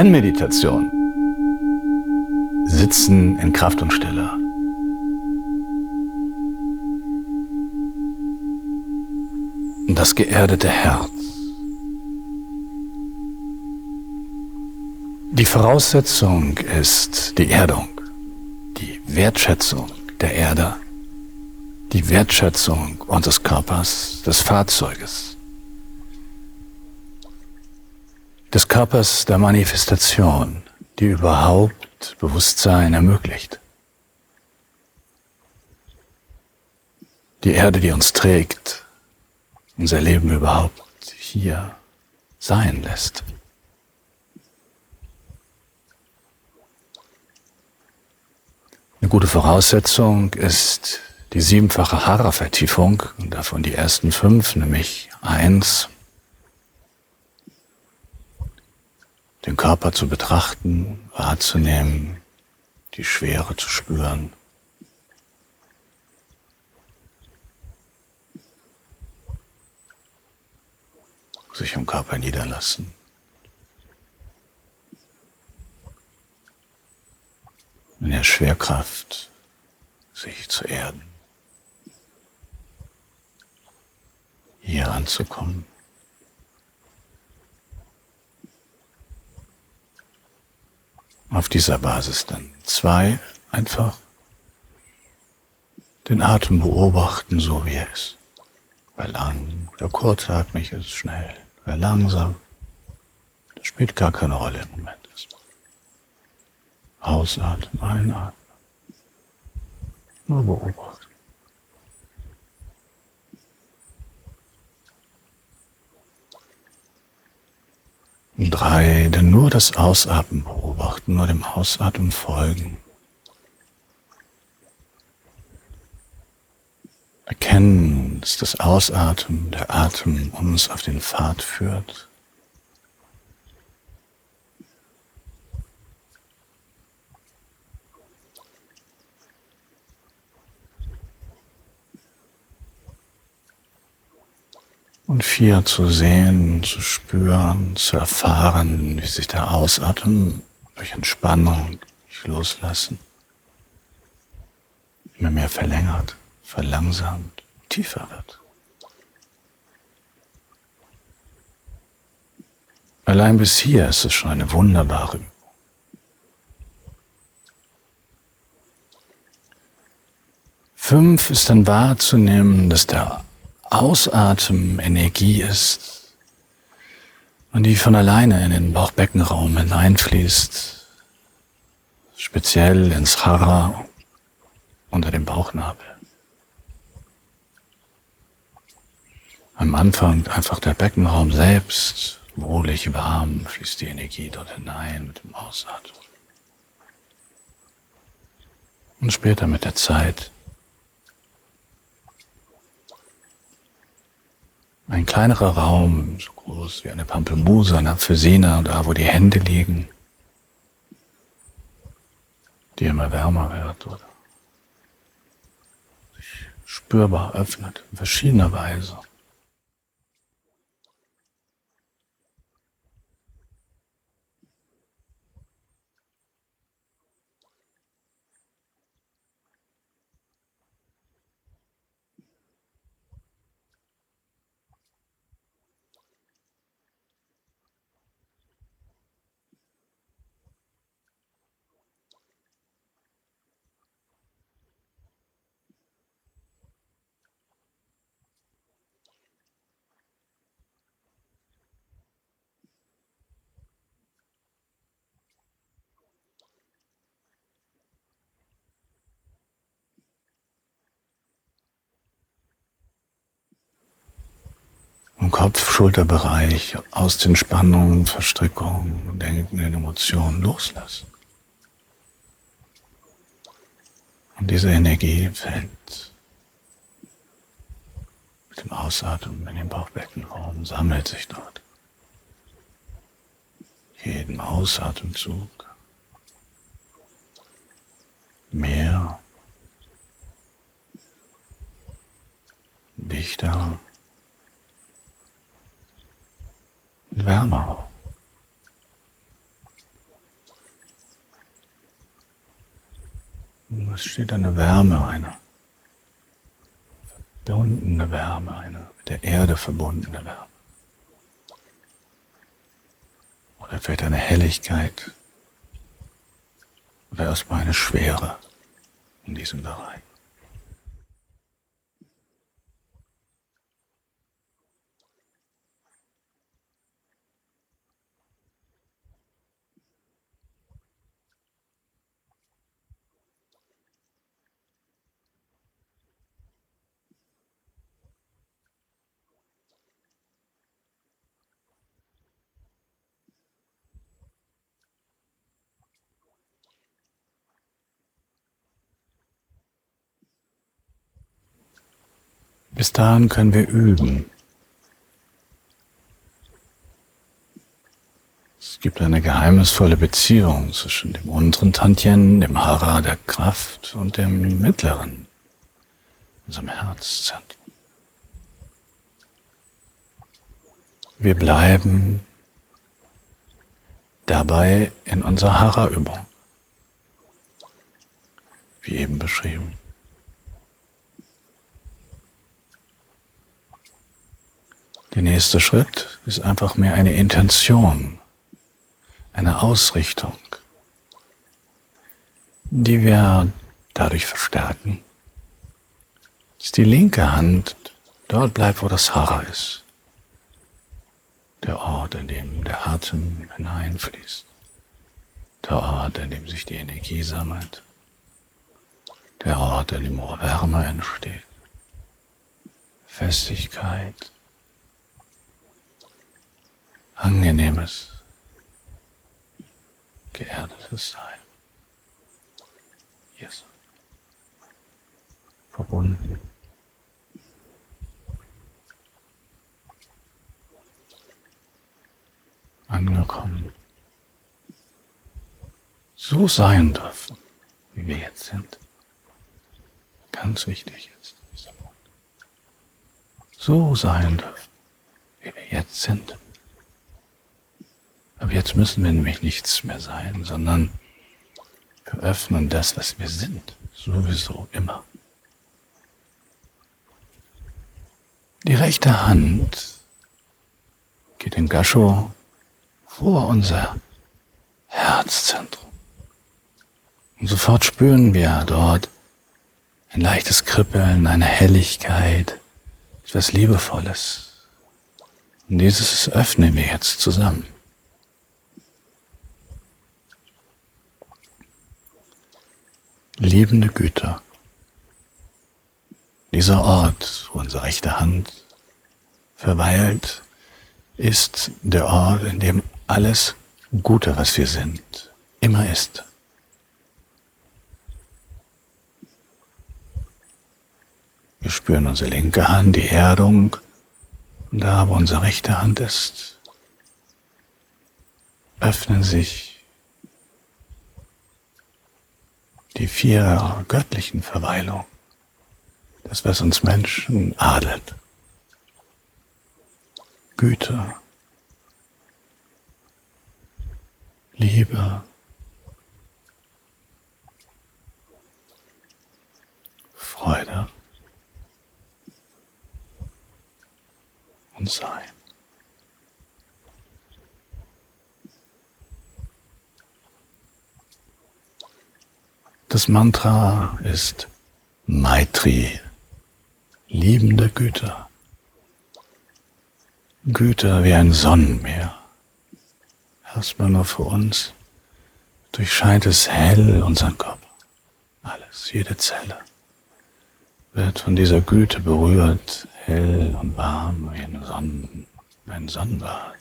Zen-Meditation. Sitzen in Kraft und Stille. Das geerdete Herz. Die Voraussetzung ist die Erdung, Wertschätzung der Erde, die Wertschätzung unseres Körpers, des Fahrzeuges, des Körpers der Manifestation, die überhaupt Bewusstsein ermöglicht. Die Erde, die uns trägt, unser Leben überhaupt hier sein lässt. Eine gute Voraussetzung ist die siebenfache Hara-Vertiefung davon die ersten fünf, nämlich eins, den Körper zu betrachten, wahrzunehmen, die Schwere zu spüren. Sich im Körper niederlassen. In der Schwerkraft sich zu erden. Hier anzukommen. Auf dieser Basis dann zwei, einfach den Atem beobachten, so wie er ist. Wer lang oder kurzatmig ist, schnell. Wer langsam, das spielt gar keine Rolle im Moment. Ausatmen, einatmen. Nur beobachten. Drei, denn nur das Ausatmen beobachten, nur dem Ausatmen folgen. Erkennen, dass das Ausatmen, der Atem uns auf den Pfad führt. Und vier zu sehen, zu spüren, zu erfahren, wie sich der Ausatmen durch Entspannung, durch Loslassen immer mehr verlängert, verlangsamt, tiefer wird. Allein bis hier ist es schon eine wunderbare Übung. Fünf ist dann wahrzunehmen, dass der Ausatmen Energie ist und die von alleine in den Bauchbeckenraum hineinfließt, speziell ins Hara unter dem Bauchnabel. Am Anfang einfach der Beckenraum selbst, wohlig warm, fließt die Energie dort hinein mit dem Ausatmen. Und später mit der Zeit Ein kleinerer Raum, so groß wie eine Pampelmuse, eine Apfelsine, da wo die Hände liegen, die immer wärmer wird oder sich spürbar öffnet in verschiedener Weise. Im Kopf-Schulterbereich aus den Spannungen, Verstrickungen, Denken, den Emotionen loslassen. Und diese Energie fällt mit dem Ausatmen in den Bauchbeckenraum, sammelt sich dort. Jeden Ausatemzug mehr, dichter, wärmer. Es steht eine Wärme, eine verbundene Wärme, eine mit der Erde verbundene Wärme. Oder vielleicht eine Helligkeit oder erstmal eine Schwere in diesem Bereich. Bis dahin können wir üben. Es gibt eine geheimnisvolle Beziehung zwischen dem unteren Tantien, dem Hara der Kraft und dem mittleren, unserem Herzzentrum. Wir bleiben dabei in unserer Hara-Übung, wie eben beschrieben. Der nächste Schritt ist einfach mehr eine Intention, eine Ausrichtung, die wir dadurch verstärken, dass die linke Hand dort bleibt, wo das Hara ist. Der Ort, in dem der Atem hineinfließt. Der Ort, in dem sich die Energie sammelt. Der Ort, in dem Wärme entsteht. Festigkeit, angenehmes, geerdetes Sein. Yes. Verbunden. Angekommen. So sein dürfen, wie wir jetzt sind. Ganz wichtig ist dieser Punkt. So sein dürfen, wie wir jetzt sind. Aber jetzt müssen wir nämlich nichts mehr sein, sondern wir öffnen das, was wir sind, sowieso immer. Die rechte Hand geht in Gasho vor unser Herzzentrum. Und sofort spüren wir dort ein leichtes Kribbeln, eine Helligkeit, etwas Liebevolles. Und dieses öffnen wir jetzt zusammen. Liebende Güter. Dieser Ort, wo unsere rechte Hand verweilt, ist der Ort, in dem alles Gute, was wir sind, immer ist. Wir spüren unsere linke Hand, die Erdung, da, wo unsere rechte Hand ist, öffnen sich vier göttlichen Verweilungen, das, was uns Menschen adelt. Güte, Liebe, Freude und Sein. Das Mantra ist Maitri, liebende Güte. Güte wie ein Sonnenmeer. Erstmal nur für uns durchscheint es hell unseren Körper. Alles, jede Zelle wird von dieser Güte berührt, hell und warm wie ein, Sonnen, ein Sonnenbad.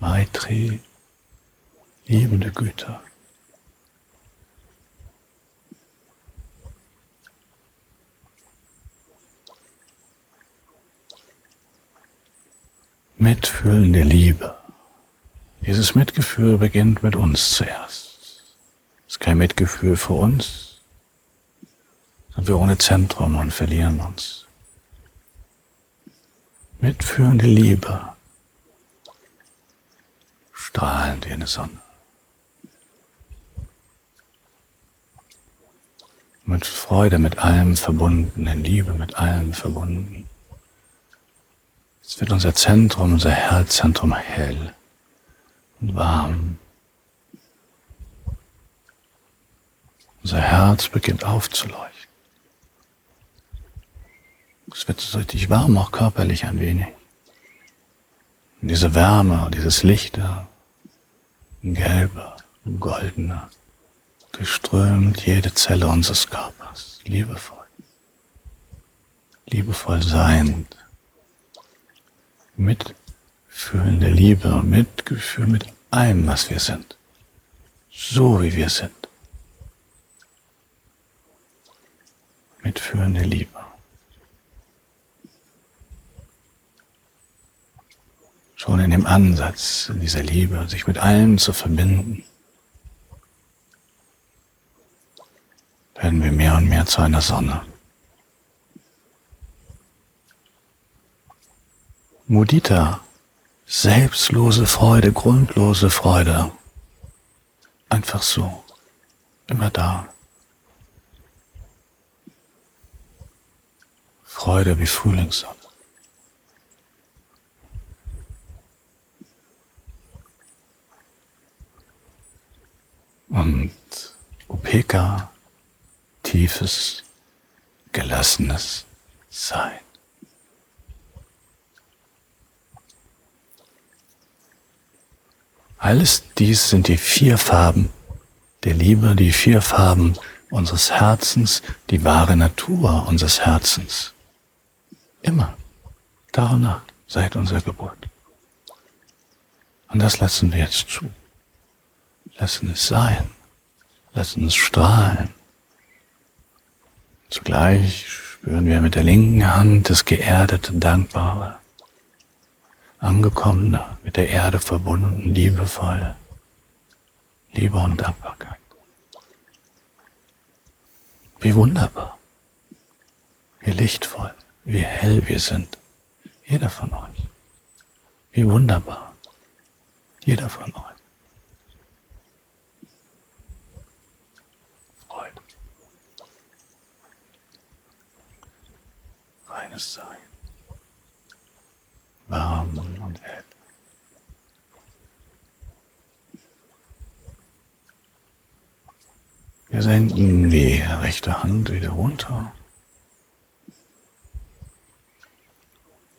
Maitri liebende Güte. Mitfühlende Liebe, Dieses Mitgefühl beginnt mit uns zuerst. Es ist kein Mitgefühl für uns, sind wir ohne Zentrum und verlieren uns. Mitführende Liebe, strahlend wie eine Sonne. Mit Freude mit allem verbunden, in Liebe mit allem verbunden. Jetzt wird unser Zentrum, unser Herzzentrum hell und warm. Unser Herz beginnt aufzuleuchten. Es wird so richtig warm, auch körperlich ein wenig. Und diese Wärme, dieses Lichter, gelbe, goldene, durchströmt jede Zelle unseres Körpers, liebevoll, liebevoll seiend, mitfühlende Liebe und Mitgefühl mit allem, was wir sind, so wie wir sind. Mitfühlende Liebe. Schon in dem Ansatz, in dieser Liebe, sich mit allem zu verbinden, werden wir mehr und mehr zu einer Sonne. Mudita, selbstlose Freude, grundlose Freude. Einfach so, immer da. Freude wie Frühlingssonne. Und Upeka, tiefes, gelassenes Sein. Alles dies sind die vier Farben der Liebe, die vier Farben unseres Herzens, die wahre Natur unseres Herzens. Immer, Nacht, seit unserer Geburt. Und das lassen wir jetzt zu. Lassen es sein. Lassen es strahlen. Zugleich spüren wir mit der linken Hand das geerdete, dankbare, angekommene, mit der Erde verbunden, liebevoll, Liebe und Dankbarkeit. Wie wunderbar, wie lichtvoll, wie hell wir sind, jeder von euch. Wie wunderbar, jeder von euch. Reines Sein. Warm und hell. Wir senken die rechte Hand wieder runter.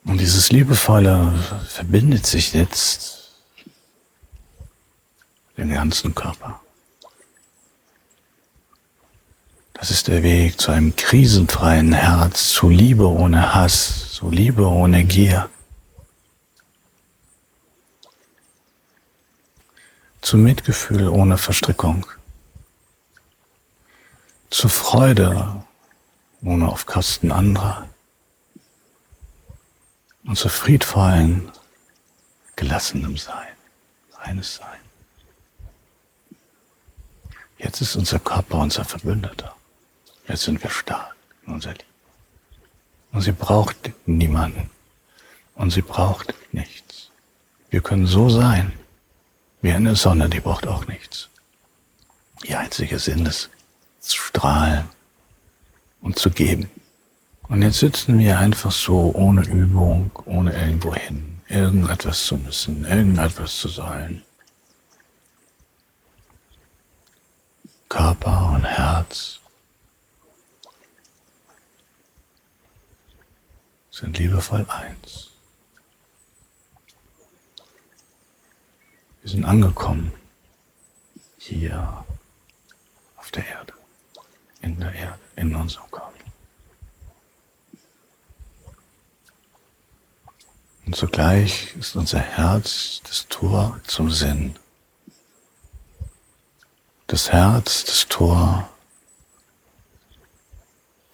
Und dieses Liebevolle verbindet sich jetzt den ganzen Körper. Das ist der Weg zu einem krisenfreien Herz, zu Liebe ohne Hass, zu Liebe ohne Gier. Zu Mitgefühl ohne Verstrickung. Zu Freude ohne auf Kosten anderer. Und zu friedvollen, gelassenem Sein, reines Sein. Jetzt ist unser Körper unser Verbündeter. Jetzt sind wir stark in unserer Liebe. Und sie braucht niemanden. Und sie braucht nichts. Wir können so sein, wie eine Sonne, die braucht auch nichts. Ihr einziger Sinn ist, zu strahlen und zu geben. Und jetzt sitzen wir einfach so ohne Übung, ohne irgendwo hin, irgendetwas zu müssen, irgendetwas zu sollen. Körper und Herz sind liebevoll eins. Wir sind angekommen hier auf der Erde, in der Erde, in unserem Körper. Und zugleich ist unser Herz das Tor zum Sinn. Das Herz das Tor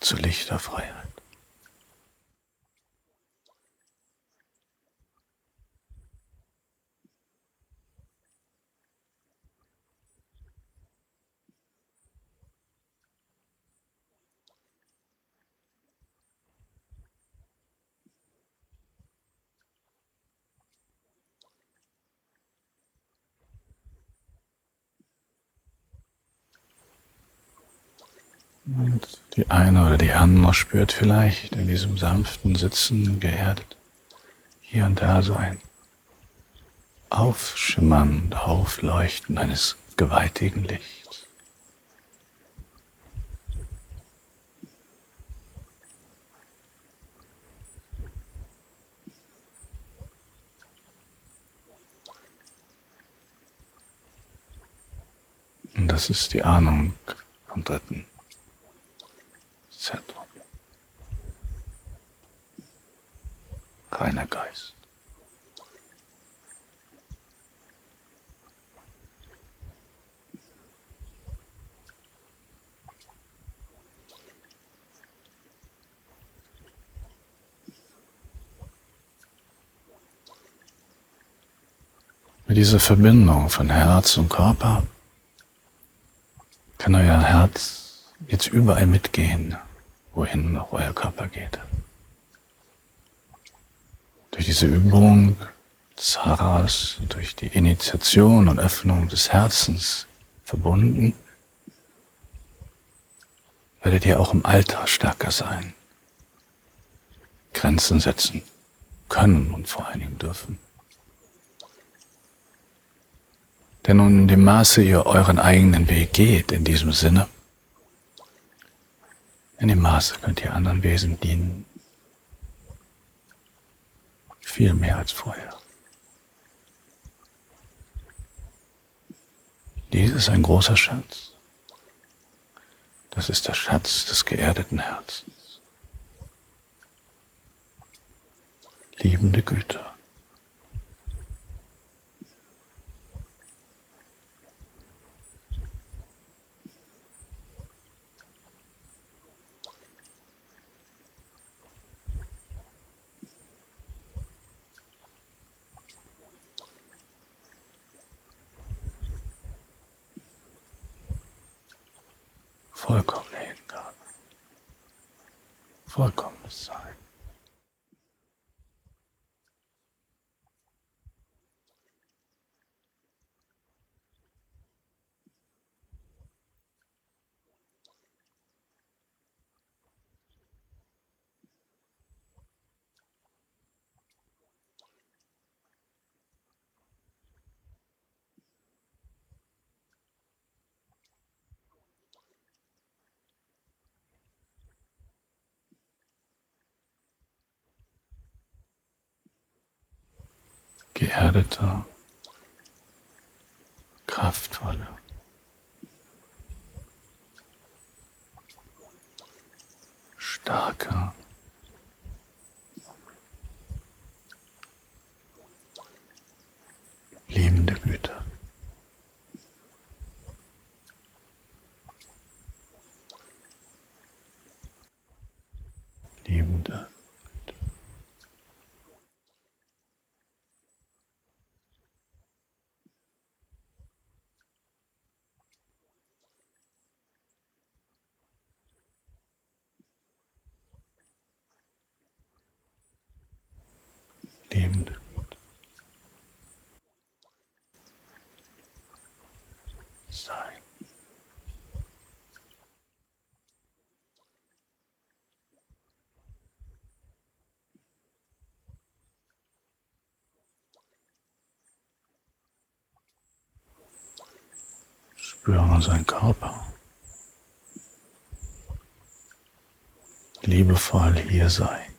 zur Lichterfreiheit. Und die eine oder die andere spürt vielleicht in diesem sanften Sitzen geerdet hier und da so ein Aufschimmern, Aufleuchten eines gewaltigen Lichts. Und das ist die Ahnung vom dritten Zentrum. Reiner Geist. Mit dieser Verbindung von Herz und Körper kann euer Herz jetzt überall mitgehen, wohin auch euer Körper geht. Durch diese Übung des Haras, durch die Initiation und Öffnung des Herzens verbunden, werdet ihr auch im Alter stärker sein, Grenzen setzen können und vor allen Dingen dürfen. Denn in dem Maße ihr euren eigenen Weg geht, in diesem Sinne, in dem Maße könnt ihr anderen Wesen dienen. Viel mehr als vorher. Dies ist ein großer Schatz. Das ist der Schatz des geerdeten Herzens. Liebende Güter. Vollkommene Hingabe, vollkommenes Sein. Geerdeter, kraftvoller, starker, liebende Güter. Liebende lebende Sein. Spüre seinen Körper. Liebevoll hier sein.